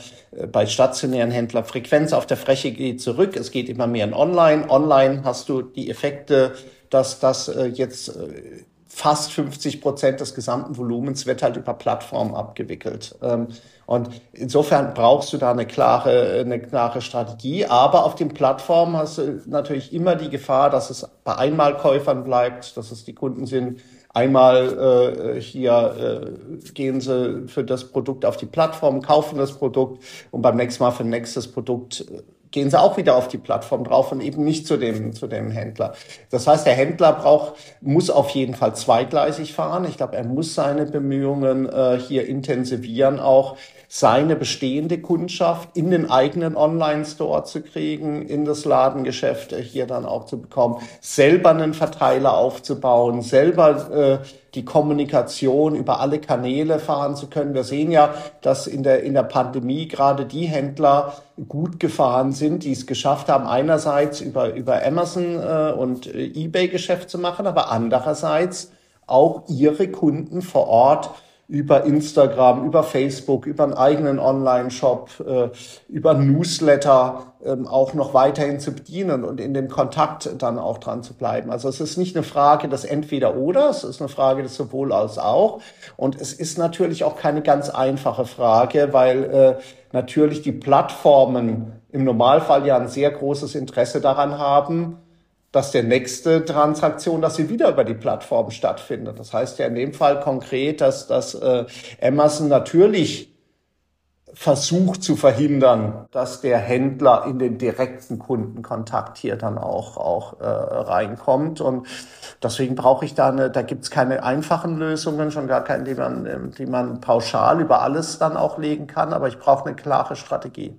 bei stationären Händlern, Frequenz auf der Fläche geht zurück, es geht immer mehr in Online. Online hast du die Effekte, dass das äh, jetzt äh, fast 50 Prozent des gesamten Volumens wird halt über Plattformen abgewickelt. Ähm, und insofern brauchst du da eine klare, eine klare Strategie. Aber auf den Plattformen hast du natürlich immer die Gefahr, dass es bei Einmalkäufern bleibt, dass es die Kunden sind. Einmal äh, hier äh, gehen sie für das Produkt auf die Plattform, kaufen das Produkt und beim nächsten Mal für ein nächstes Produkt äh, gehen sie auch wieder auf die Plattform drauf und eben nicht zu dem, zu dem Händler. Das heißt, der Händler braucht, muss auf jeden Fall zweigleisig fahren. Ich glaube, er muss seine Bemühungen äh, hier intensivieren, auch seine bestehende Kundschaft in den eigenen Online-Store zu kriegen, in das Ladengeschäft hier dann auch zu bekommen, selber einen Verteiler aufzubauen, selber äh, die Kommunikation über alle Kanäle fahren zu können. Wir sehen ja, dass in der, in der Pandemie gerade die Händler gut gefahren sind, die es geschafft haben, einerseits über, über Amazon äh, und äh, eBay Geschäft zu machen, aber andererseits auch ihre Kunden vor Ort über Instagram, über Facebook, über einen eigenen Online-Shop, äh, über Newsletter ähm, auch noch weiterhin zu bedienen und in dem Kontakt dann auch dran zu bleiben. Also es ist nicht eine Frage des Entweder-Oder, es ist eine Frage des sowohl als auch. Und es ist natürlich auch keine ganz einfache Frage, weil äh, natürlich die Plattformen im Normalfall ja ein sehr großes Interesse daran haben, dass der nächste Transaktion, dass sie wieder über die Plattform stattfindet. Das heißt ja in dem Fall konkret, dass, dass äh, Amazon natürlich versucht zu verhindern, dass der Händler in den direkten Kundenkontakt hier dann auch, auch äh, reinkommt. Und deswegen brauche ich da eine, da gibt's keine einfachen Lösungen, schon gar keine, die man, die man pauschal über alles dann auch legen kann, aber ich brauche eine klare Strategie.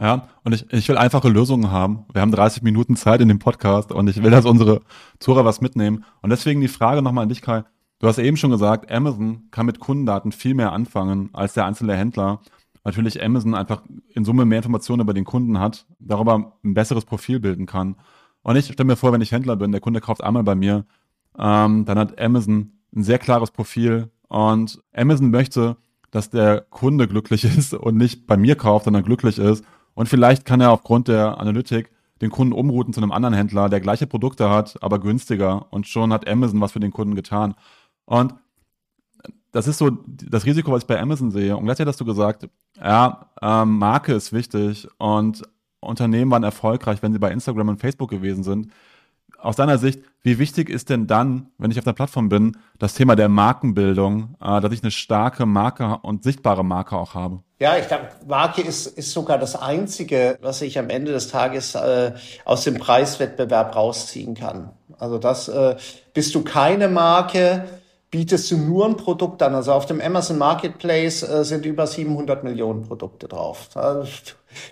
Ja, und ich, ich will einfache Lösungen haben. Wir haben 30 Minuten Zeit in dem Podcast und ich will, dass unsere Zuhörer was mitnehmen. Und deswegen die Frage nochmal an dich, Kai. Du hast eben schon gesagt, Amazon kann mit Kundendaten viel mehr anfangen als der einzelne Händler. Natürlich Amazon einfach in Summe mehr Informationen über den Kunden hat, darüber ein besseres Profil bilden kann. Und ich stelle mir vor, wenn ich Händler bin, der Kunde kauft einmal bei mir, ähm, dann hat Amazon ein sehr klares Profil und Amazon möchte, dass der Kunde glücklich <laughs> ist und nicht bei mir kauft, sondern glücklich ist. Und vielleicht kann er aufgrund der Analytik den Kunden umrouten zu einem anderen Händler, der gleiche Produkte hat, aber günstiger. Und schon hat Amazon was für den Kunden getan. Und das ist so das Risiko, was ich bei Amazon sehe. Und gleichzeitig hast du gesagt, ja, ähm, Marke ist wichtig und Unternehmen waren erfolgreich, wenn sie bei Instagram und Facebook gewesen sind. Aus deiner Sicht, wie wichtig ist denn dann, wenn ich auf der Plattform bin, das Thema der Markenbildung, äh, dass ich eine starke Marke und sichtbare Marke auch habe? Ja, ich glaube, Marke ist, ist sogar das Einzige, was ich am Ende des Tages äh, aus dem Preiswettbewerb rausziehen kann. Also das, äh, bist du keine Marke, bietest du nur ein Produkt an. Also auf dem Amazon Marketplace äh, sind über 700 Millionen Produkte drauf. Also,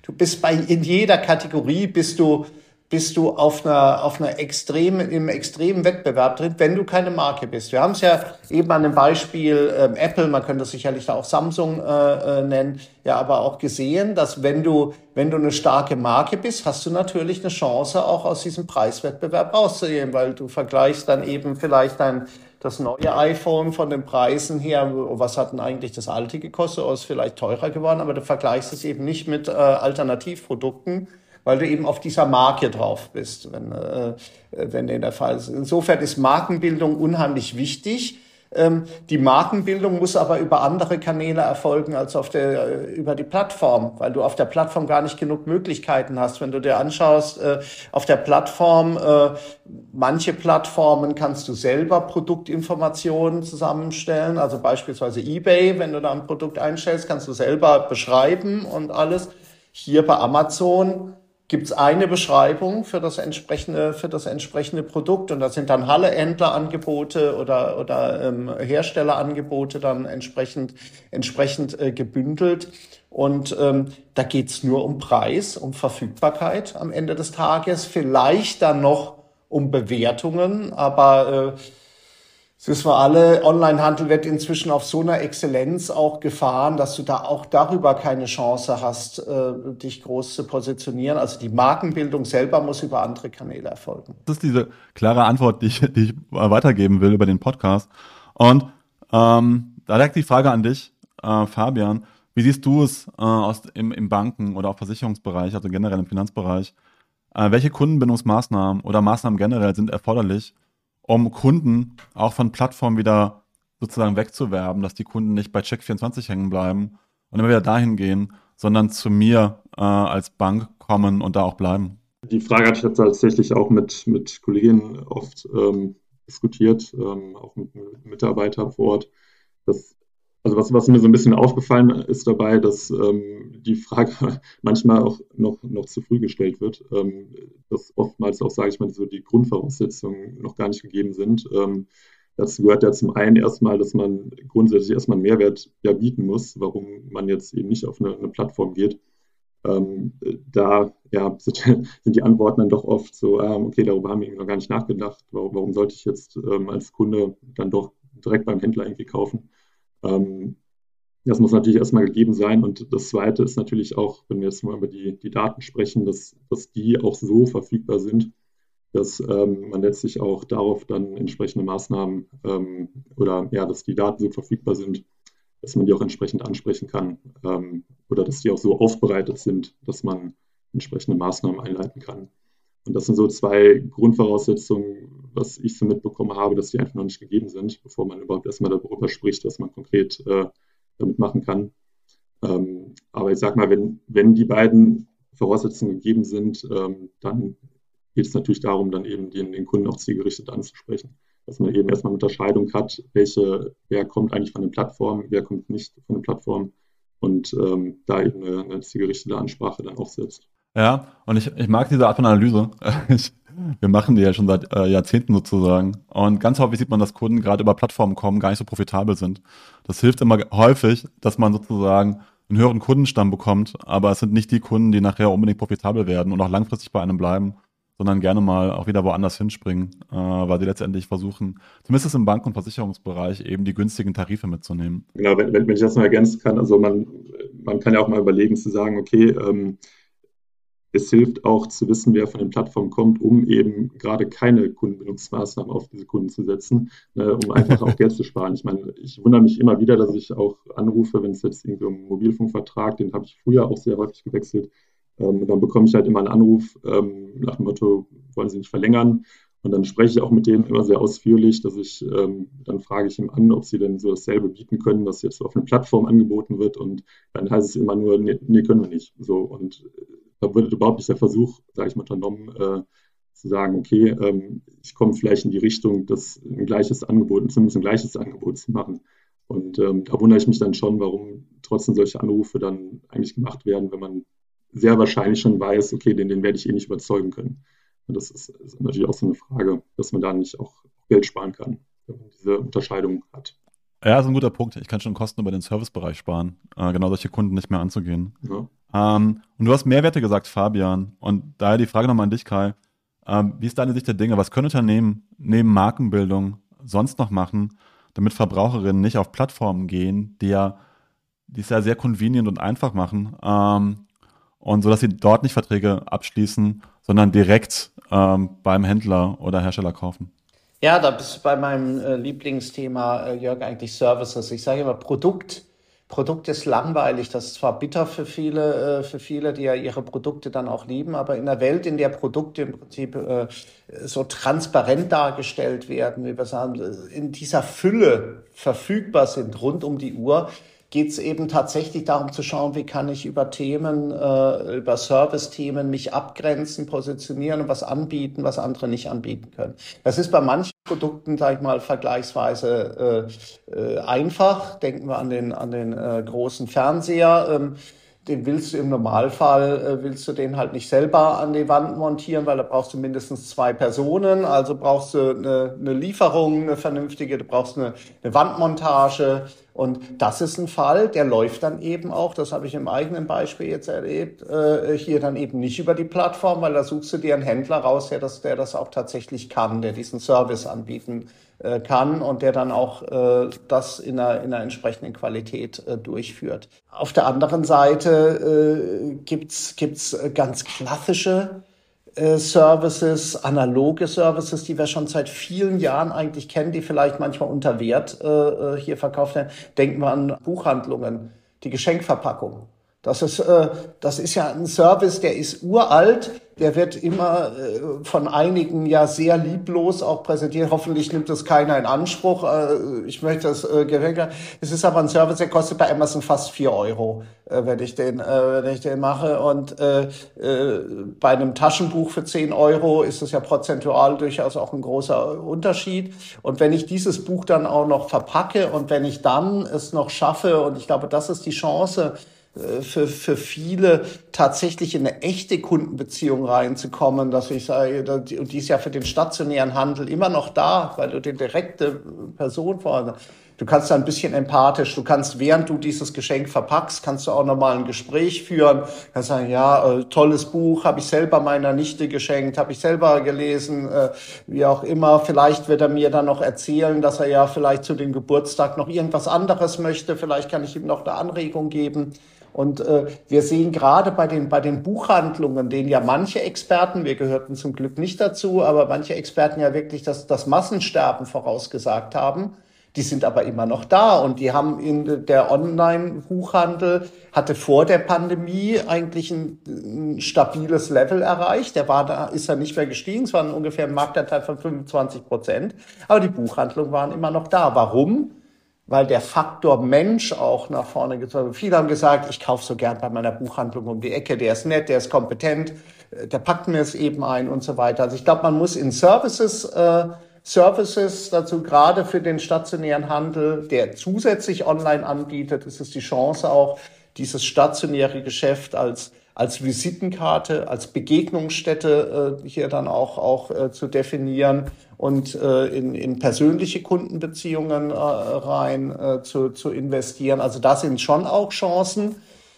du bist bei, in jeder Kategorie bist du bist du auf einer, auf einer extremen, im extremen Wettbewerb drin, wenn du keine Marke bist. Wir haben es ja eben an dem Beispiel ähm, Apple, man könnte sicherlich da auch Samsung äh, äh, nennen, ja, aber auch gesehen, dass wenn du, wenn du eine starke Marke bist, hast du natürlich eine Chance, auch aus diesem Preiswettbewerb rauszugehen, weil du vergleichst dann eben vielleicht dein, das neue iPhone von den Preisen her, was hat denn eigentlich das alte gekostet, oder ist vielleicht teurer geworden, aber du vergleichst es eben nicht mit äh, Alternativprodukten, weil du eben auf dieser Marke drauf bist, wenn, äh, wenn der Fall ist. Insofern ist Markenbildung unheimlich wichtig. Ähm, die Markenbildung muss aber über andere Kanäle erfolgen als auf der, äh, über die Plattform, weil du auf der Plattform gar nicht genug Möglichkeiten hast. Wenn du dir anschaust, äh, auf der Plattform, äh, manche Plattformen kannst du selber Produktinformationen zusammenstellen, also beispielsweise eBay, wenn du da ein Produkt einstellst, kannst du selber beschreiben und alles. Hier bei Amazon gibt es eine Beschreibung für das entsprechende für das entsprechende Produkt? Und da sind dann Halle-Händler-Angebote oder oder ähm, Herstellerangebote dann entsprechend entsprechend äh, gebündelt. Und ähm, da geht's nur um Preis, um Verfügbarkeit am Ende des Tages, vielleicht dann noch um Bewertungen, aber äh, das wissen wir alle, Onlinehandel wird inzwischen auf so einer Exzellenz auch gefahren, dass du da auch darüber keine Chance hast, äh, dich groß zu positionieren. Also die Markenbildung selber muss über andere Kanäle erfolgen. Das ist diese klare Antwort, die ich, die ich weitergeben will über den Podcast. Und ähm, da direkt die Frage an dich, äh, Fabian. Wie siehst du es äh, aus, im, im Banken- oder auch Versicherungsbereich, also generell im Finanzbereich? Äh, welche Kundenbindungsmaßnahmen oder Maßnahmen generell sind erforderlich, um Kunden auch von Plattformen wieder sozusagen wegzuwerben, dass die Kunden nicht bei Check24 hängen bleiben und immer wieder dahin gehen, sondern zu mir äh, als Bank kommen und da auch bleiben. Die Frage hatte ich tatsächlich auch mit, mit Kolleginnen oft ähm, diskutiert, ähm, auch mit Mitarbeitern vor Ort, dass also was, was mir so ein bisschen aufgefallen ist dabei, dass ähm, die Frage <laughs> manchmal auch noch, noch zu früh gestellt wird, ähm, dass oftmals auch, sage ich mal, so die Grundvoraussetzungen noch gar nicht gegeben sind. Ähm, dazu gehört ja zum einen erstmal, dass man grundsätzlich erstmal einen Mehrwert ja bieten muss, warum man jetzt eben nicht auf eine, eine Plattform geht. Ähm, da ja, <laughs> sind, sind, die Antworten dann doch oft so, ah, okay, darüber haben wir noch gar nicht nachgedacht, warum, warum sollte ich jetzt ähm, als Kunde dann doch direkt beim Händler irgendwie kaufen? Ähm, das muss natürlich erstmal gegeben sein. Und das Zweite ist natürlich auch, wenn wir jetzt mal über die, die Daten sprechen, dass, dass die auch so verfügbar sind, dass ähm, man letztlich auch darauf dann entsprechende Maßnahmen ähm, oder ja, dass die Daten so verfügbar sind, dass man die auch entsprechend ansprechen kann ähm, oder dass die auch so aufbereitet sind, dass man entsprechende Maßnahmen einleiten kann. Und das sind so zwei Grundvoraussetzungen, was ich so mitbekommen habe, dass die einfach noch nicht gegeben sind, bevor man überhaupt erstmal darüber spricht, was man konkret äh, damit machen kann. Ähm, aber ich sage mal, wenn, wenn die beiden Voraussetzungen gegeben sind, ähm, dann geht es natürlich darum, dann eben den, den Kunden auch zielgerichtet anzusprechen. Dass man eben erstmal eine Unterscheidung hat, welche, wer kommt eigentlich von den Plattformen, wer kommt nicht von den Plattformen und ähm, da eben eine, eine zielgerichtete Ansprache dann aufsetzt. Ja, und ich, ich mag diese Art von Analyse. <laughs> Ich, wir machen die ja schon seit äh, Jahrzehnten sozusagen. Und ganz häufig sieht man, dass Kunden gerade über Plattformen kommen, gar nicht so profitabel sind. Das hilft immer häufig, dass man sozusagen einen höheren Kundenstamm bekommt, aber es sind nicht die Kunden, die nachher unbedingt profitabel werden und auch langfristig bei einem bleiben, sondern gerne mal auch wieder woanders hinspringen, äh, weil sie letztendlich versuchen, zumindest im Bank- und Versicherungsbereich, eben die günstigen Tarife mitzunehmen. Genau, wenn, wenn ich das noch ergänzen kann, also man, man kann ja auch mal überlegen zu sagen, okay, ähm, es hilft auch zu wissen, wer von den Plattformen kommt, um eben gerade keine Kundenbindungsmaßnahmen auf diese Kunden zu setzen, äh, um einfach auch Geld zu sparen. Ich meine, ich wundere mich immer wieder, dass ich auch anrufe, wenn es jetzt irgendwie um einen Mobilfunkvertrag, den habe ich früher auch sehr häufig gewechselt. Ähm, dann bekomme ich halt immer einen Anruf ähm, nach dem Motto, wollen Sie nicht verlängern? Und dann spreche ich auch mit dem immer sehr ausführlich, dass ich, ähm, dann frage ich ihm an, ob sie denn so dasselbe bieten können, was jetzt auf einer Plattform angeboten wird. Und dann heißt es immer nur, nee, nee können wir nicht. So, und da wird überhaupt nicht der Versuch, sage ich mal, unternommen, äh, zu sagen, okay, ähm, ich komme vielleicht in die Richtung, das ein gleiches Angebot, zumindest ein gleiches Angebot zu machen. Und ähm, da wundere ich mich dann schon, warum trotzdem solche Anrufe dann eigentlich gemacht werden, wenn man sehr wahrscheinlich schon weiß, okay, den, den werde ich eh nicht überzeugen können. Und das ist, ist natürlich auch so eine Frage, dass man da nicht auch Geld sparen kann, wenn man diese Unterscheidung hat. Ja, ist ein guter Punkt. Ich kann schon Kosten über den Servicebereich sparen, äh, genau solche Kunden nicht mehr anzugehen. Ja. Ähm, und du hast Mehrwerte gesagt, Fabian. Und daher die Frage nochmal an dich, Kai. Ähm, wie ist deine Sicht der Dinge? Was können Unternehmen neben Markenbildung sonst noch machen, damit Verbraucherinnen nicht auf Plattformen gehen, die ja, die es ja sehr convenient und einfach machen, ähm, und so, dass sie dort nicht Verträge abschließen, sondern direkt ähm, beim Händler oder Hersteller kaufen? Ja, da bist du bei meinem äh, Lieblingsthema, äh, Jörg, eigentlich Services. Ich sage immer, Produkt Produkt ist langweilig. Das ist zwar bitter für viele, äh, für viele, die ja ihre Produkte dann auch lieben, aber in einer Welt, in der Produkte im Prinzip äh, so transparent dargestellt werden, wie wir sagen, in dieser Fülle verfügbar sind rund um die Uhr, geht es eben tatsächlich darum zu schauen, wie kann ich über Themen, äh, über Service-Themen mich abgrenzen, positionieren und was anbieten, was andere nicht anbieten können. Das ist bei manchen Produkten, sage ich mal, vergleichsweise äh, äh, einfach. Denken wir an den, an den äh, großen Fernseher. Ähm, den willst du im Normalfall, äh, willst du den halt nicht selber an die Wand montieren, weil da brauchst du mindestens zwei Personen. Also brauchst du eine, eine Lieferung, eine vernünftige, du brauchst eine, eine Wandmontage. Und das ist ein Fall, der läuft dann eben auch, das habe ich im eigenen Beispiel jetzt erlebt, äh, hier dann eben nicht über die Plattform, weil da suchst du dir einen Händler raus, der das, der das auch tatsächlich kann, der diesen Service anbieten äh, kann und der dann auch äh, das in einer, in einer entsprechenden Qualität äh, durchführt. Auf der anderen Seite äh, gibt's gibt's ganz klassische Services, analoge Services, die wir schon seit vielen Jahren eigentlich kennen, die vielleicht manchmal unter Wert äh, äh hier verkauft werden. Denken wir an Buchhandlungen, die Geschenkverpackung. Das ist, äh, das ist ja ein Service, der ist uralt, der wird immer äh, von einigen ja sehr lieblos auch präsentiert. Hoffentlich nimmt das keiner in Anspruch. Äh, ich möchte das äh, geringer. Es ist aber ein Service, der kostet bei Amazon fast vier Euro, wenn ich den, wenn ich den mache. Und bei einem Taschenbuch für zehn Euro ist es ja prozentual durchaus auch ein großer Unterschied. Und wenn ich dieses Buch dann auch noch verpacke und wenn ich dann es noch schaffe, und ich glaube, das ist die Chance, für, für viele tatsächlich in eine echte Kundenbeziehung reinzukommen, dass ich sage, und die ist ja für den stationären Handel immer noch da, weil du die direkte Person vor Du kannst da ein bisschen empathisch, du kannst, während du dieses Geschenk verpackst, kannst du auch nochmal ein Gespräch führen, kannst sagen, ja, äh, tolles Buch, habe ich selber meiner Nichte geschenkt, habe ich selber gelesen, äh, wie auch immer. Vielleicht wird er mir dann noch erzählen, dass er ja vielleicht zu dem Geburtstag noch irgendwas anderes möchte, vielleicht kann ich ihm noch eine Anregung geben. Und äh, wir sehen gerade bei den, bei den Buchhandlungen, denen ja manche Experten, wir gehörten zum Glück nicht dazu, aber manche Experten ja wirklich das, das Massensterben vorausgesagt haben. Die sind aber immer noch da und die haben in der Online-Buchhandel hatte vor der Pandemie eigentlich ein, ein, stabiles Level erreicht. Der war da, ist er nicht mehr gestiegen. Es war ungefähr ein Marktanteil von 25 Prozent. Aber die Buchhandlungen waren immer noch da. Warum? Weil der Faktor Mensch auch nach vorne gezogen wird. Viele haben gesagt, ich kaufe so gern bei meiner Buchhandlung um die Ecke, der ist nett, der ist kompetent, äh, der packt mir es eben ein und so weiter. Also ich glaube, man muss in Services, äh, Services dazu gerade für den stationären Handel, der zusätzlich online anbietet, ist es die Chance auch, dieses stationäre Geschäft als als Visitenkarte, als Begegnungsstätte äh, hier dann auch, auch äh, zu definieren und äh, in, in persönliche Kundenbeziehungen äh, rein äh, zu, zu investieren. Also da sind schon auch Chancen.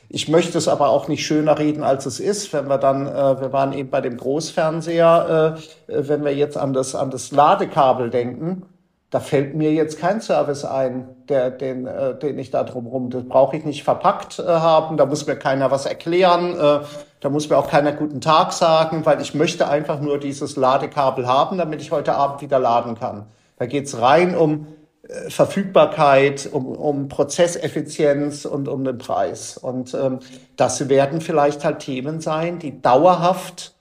Ich möchte es aber auch nicht schöner reden, als es ist. Wenn wir dann, äh, wir waren eben bei dem Großfernseher, äh, wenn wir jetzt an das, an das Ladekabel denken, da fällt mir jetzt kein Service ein, der, den, äh, den ich da drumherum, das brauche ich nicht verpackt äh, haben, da muss mir keiner was erklären, äh, da muss mir auch keiner guten Tag sagen, weil ich möchte einfach nur dieses Ladekabel haben, damit ich heute Abend wieder laden kann. Da geht's rein um äh, Verfügbarkeit, um, um Prozesseffizienz und um den Preis. Und ähm, das werden vielleicht halt Themen sein, die dauerhaft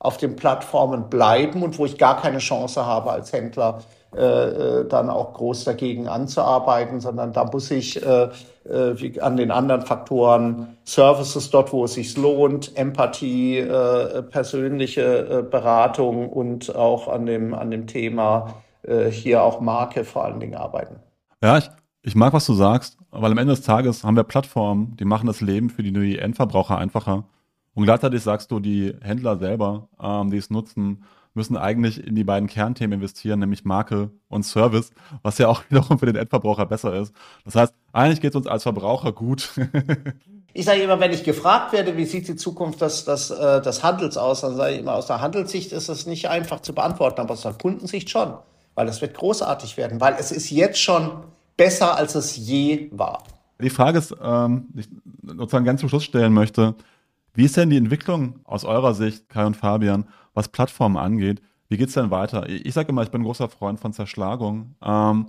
auf den Plattformen bleiben und wo ich gar keine Chance habe als Händler äh, dann auch groß dagegen anzuarbeiten, sondern da muss ich äh, äh, an den anderen Faktoren Services dort, wo es sich lohnt, Empathie, äh, persönliche äh, Beratung und auch an dem an dem Thema äh, hier auch Marke vor allen Dingen arbeiten. Ja, ich, ich mag, was du sagst, weil am Ende des Tages haben wir Plattformen, die machen das Leben für die Endverbraucher einfacher. Und gleichzeitig sagst du, die Händler selber, ähm, die es nutzen, müssen eigentlich in die beiden Kernthemen investieren, nämlich Marke und Service, was ja auch <laughs> wiederum für den Endverbraucher besser ist. Das heißt, eigentlich geht es uns als Verbraucher gut. <laughs> ich sage immer, wenn ich gefragt werde, wie sieht die Zukunft des, des, äh, des Handels aus, dann sage ich immer, aus der Handelssicht ist es nicht einfach zu beantworten, aber aus der Kundensicht schon, weil es wird großartig werden, weil es ist jetzt schon besser, als es je war. Die Frage ist, ähm, ich sozusagen ganz zum Schluss stellen möchte, wie ist denn die Entwicklung aus eurer Sicht, Kai und Fabian, was Plattformen angeht? Wie geht's denn weiter? Ich sage immer, ich bin ein großer Freund von Zerschlagung. Ähm,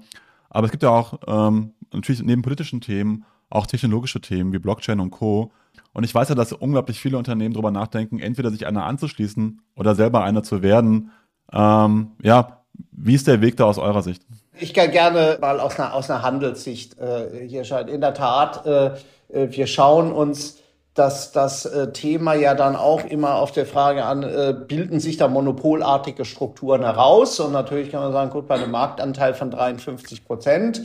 aber es gibt ja auch ähm, natürlich neben politischen Themen auch technologische Themen wie Blockchain und Co. Und ich weiß ja, dass unglaublich viele Unternehmen darüber nachdenken, entweder sich einer anzuschließen oder selber einer zu werden. Ähm, ja, wie ist der Weg da aus eurer Sicht? Ich kann gerne mal aus einer, aus einer Handelssicht äh, hier schauen. In der Tat, äh, äh wir schauen uns dass das äh, Thema ja dann auch immer auf der Frage an, äh, bilden sich da monopolartige Strukturen heraus? Und natürlich kann man sagen, gut, bei einem Marktanteil von 53 Prozent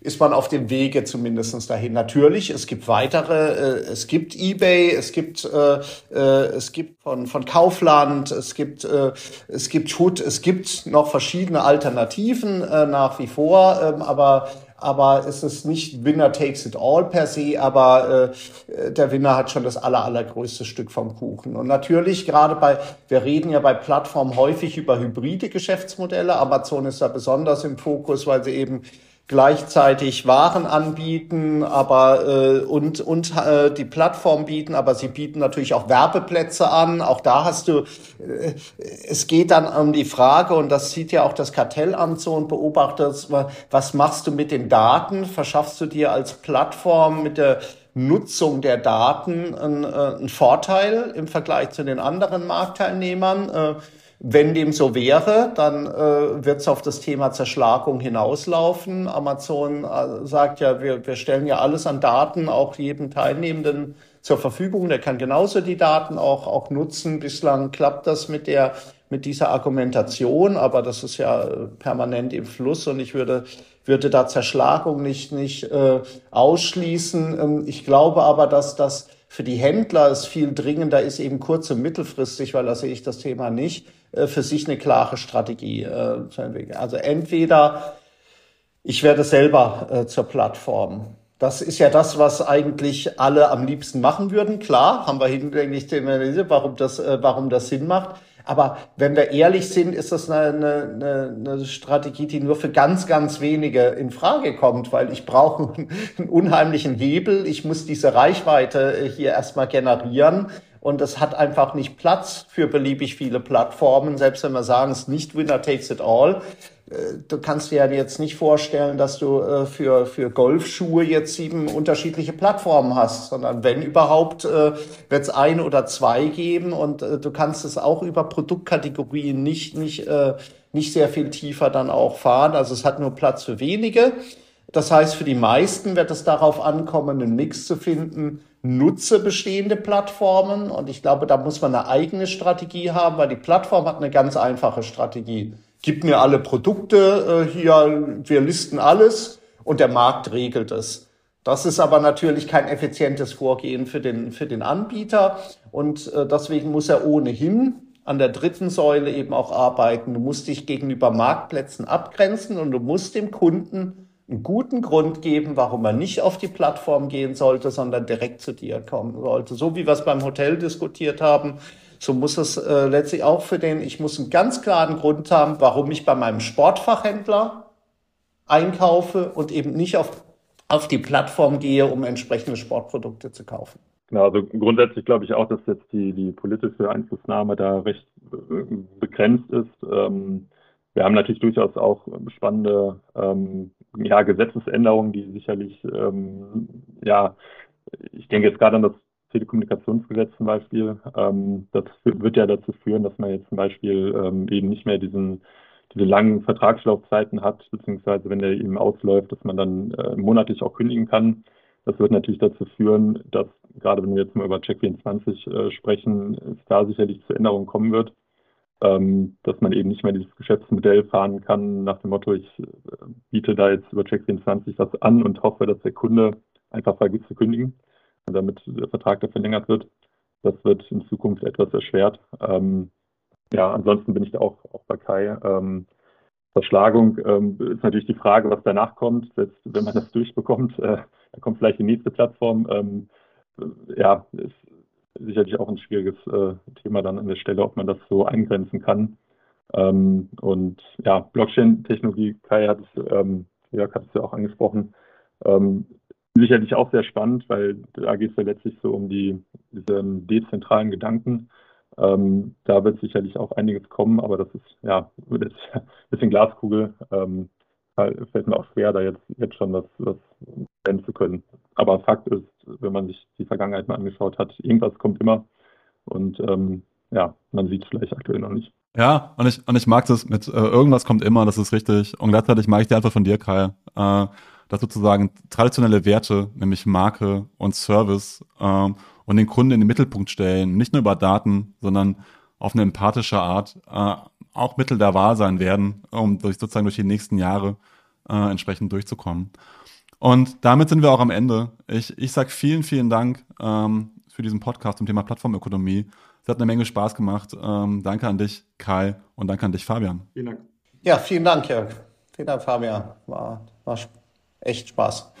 ist man auf dem Wege zumindestens dahin. Natürlich, es gibt weitere, äh, es gibt eBay, es gibt, äh, äh, es gibt von, von Kaufland, es gibt, äh, es gibt Hood, es gibt noch verschiedene Alternativen äh, nach wie vor, ähm, aber aber es ist nicht Winner takes it all per se, aber äh, der Winner hat schon das aller, allergrößte Stück vom Kuchen. Und natürlich gerade bei, wir reden ja bei Plattformen häufig über hybride Geschäftsmodelle. Amazon ist da besonders im Fokus, weil sie eben gleichzeitig Waren anbieten, aber äh, und und äh, die Plattform bieten, aber sie bieten natürlich auch Werbeplätze an. Auch da hast du, äh, es geht dann um die Frage und das sieht ja auch das Kartellamt so und beobachtet, was machst du mit den Daten? Verschaffst du dir als Plattform mit der Nutzung der Daten einen, äh, einen Vorteil im Vergleich zu den anderen Marktteilnehmern? Äh, wenn dem so wäre, dann äh, wird es auf das Thema Zerschlagung hinauslaufen. Amazon äh, sagt ja, wir, wir stellen ja alles an Daten auch jedem Teilnehmenden zur Verfügung. Der kann genauso die Daten auch, auch nutzen. Bislang klappt das mit der mit dieser Argumentation, aber das ist ja äh, permanent im Fluss und ich würde würde da Zerschlagung nicht nicht äh, ausschließen. Ähm, ich glaube aber, dass das für die Händler es viel dringender ist, eben kurz- und mittelfristig, weil da sehe ich das Thema nicht, äh, für sich eine klare Strategie äh, zu entwickeln. Also entweder ich werde selber äh, zur Plattform. Das ist ja das, was eigentlich alle am liebsten machen würden. Klar, haben wir hinlänglich thematisiert, warum das, äh, warum das Sinn macht. Aber wenn wir ehrlich sind, ist das eine, eine, eine Strategie, die nur für ganz, ganz wenige in Frage kommt, weil ich brauche <laughs> einen unheimlichen Hebel. Ich muss diese Reichweite äh, hier erstmal generieren. Und es hat einfach nicht Platz für beliebig viele Plattformen, selbst wenn wir sagen, es ist nicht Winner takes it all. Äh, du kannst dir ja jetzt nicht vorstellen, dass du äh, für, für Golfschuhe jetzt sieben unterschiedliche Plattformen hast, sondern wenn überhaupt, äh, wird es ein oder zwei geben und du kannst es auch über Produktkategorien nicht, nicht, nicht sehr viel tiefer dann auch fahren. Also es hat nur Platz für wenige. Das heißt, für die meisten wird es darauf ankommen, einen Mix zu finden, nutze bestehende Plattformen und ich glaube, da muss man eine eigene Strategie haben, weil die Plattform hat eine ganz einfache Strategie. Gib mir alle Produkte äh, hier, wir listen alles und der Markt regelt es. Das ist aber natürlich kein effizientes Vorgehen für den, für den Anbieter und äh, deswegen muss er ohnehin an der dritten Säule eben auch arbeiten. Du musst dich gegenüber Marktplätzen abgrenzen und du musst dem Kunden einen guten Grund geben, warum er nicht auf die Plattform gehen sollte, sondern direkt zu dir kommen sollte. So wie wir es beim Hotel diskutiert haben, so muss es äh, letztlich auch für den, ich muss einen ganz klaren Grund haben, warum ich bei meinem Sportfachhändler einkaufe und eben nicht auf, auf die Plattform gehe, um entsprechende Sportprodukte zu kaufen. Genau, also grundsätzlich glaube ich auch, dass jetzt die, die politische Einflussnahme da recht äh, begrenzt ist. Ähm, wir haben natürlich durchaus auch spannende ähm, ja, Gesetzesänderungen, die sicherlich, ähm, ja, ich denke jetzt gerade an das Telekommunikationsgesetz zum Beispiel. Ähm, das wird ja dazu führen, dass man jetzt zum Beispiel ähm, eben nicht mehr diesen, diese langen Vertragslaufzeiten hat, beziehungsweise wenn der eben ausläuft, dass man dann äh, monatlich auch kündigen kann. Das wird natürlich dazu führen, dass gerade wenn wir jetzt mal über Check24 äh, sprechen, es da sicherlich zu Änderungen kommen wird, ähm, dass man eben nicht mehr dieses Geschäftsmodell fahren kann nach dem Motto, ich äh, biete da jetzt über Check24 was an und hoffe, dass der Kunde einfach vergisst zu kündigen, damit der Vertrag da verlängert wird. Das wird in Zukunft etwas erschwert. Ähm, ja, ansonsten bin ich da auch, auch bei Kai. Ähm, Verschlagung ähm, ist natürlich die Frage, was danach kommt. Selbst wenn man das durchbekommt, äh, dann kommt vielleicht die nächste Plattform. Ähm, ja, ist sicherlich auch ein schwieriges äh, Thema dann an der Stelle, ob man das so eingrenzen kann. Ähm, und ja, Blockchain-Technologie, Kai hat es, ähm, Jörg hat es ja auch angesprochen, ähm, sicherlich auch sehr spannend, weil da geht es ja letztlich so um die, diese dezentralen Gedanken. Ähm, da wird sicherlich auch einiges kommen, aber das ist ja <laughs> ein bisschen Glaskugel. Ähm, fällt mir auch schwer, da jetzt, jetzt schon was, was nennen zu können. Aber Fakt ist, wenn man sich die Vergangenheit mal angeschaut hat, irgendwas kommt immer. Und ähm, ja, man sieht es vielleicht aktuell noch nicht. Ja, und ich, und ich mag das mit äh, irgendwas kommt immer, das ist richtig. Und gleichzeitig mag ich die Antwort von dir, Kai, äh, dass sozusagen traditionelle Werte, nämlich Marke und Service ähm, und den Kunden in den Mittelpunkt stellen, nicht nur über Daten, sondern auf eine empathische Art äh, auch Mittel der Wahl sein werden, um durch, sozusagen durch die nächsten Jahre äh, entsprechend durchzukommen. Und damit sind wir auch am Ende. Ich, ich sage vielen, vielen Dank ähm, für diesen Podcast zum Thema Plattformökonomie. Es hat eine Menge Spaß gemacht. Ähm, danke an dich, Kai, und danke an dich, Fabian. Vielen Dank. Ja, vielen Dank, Jörg. Vielen Dank, Fabian. War, war echt Spaß.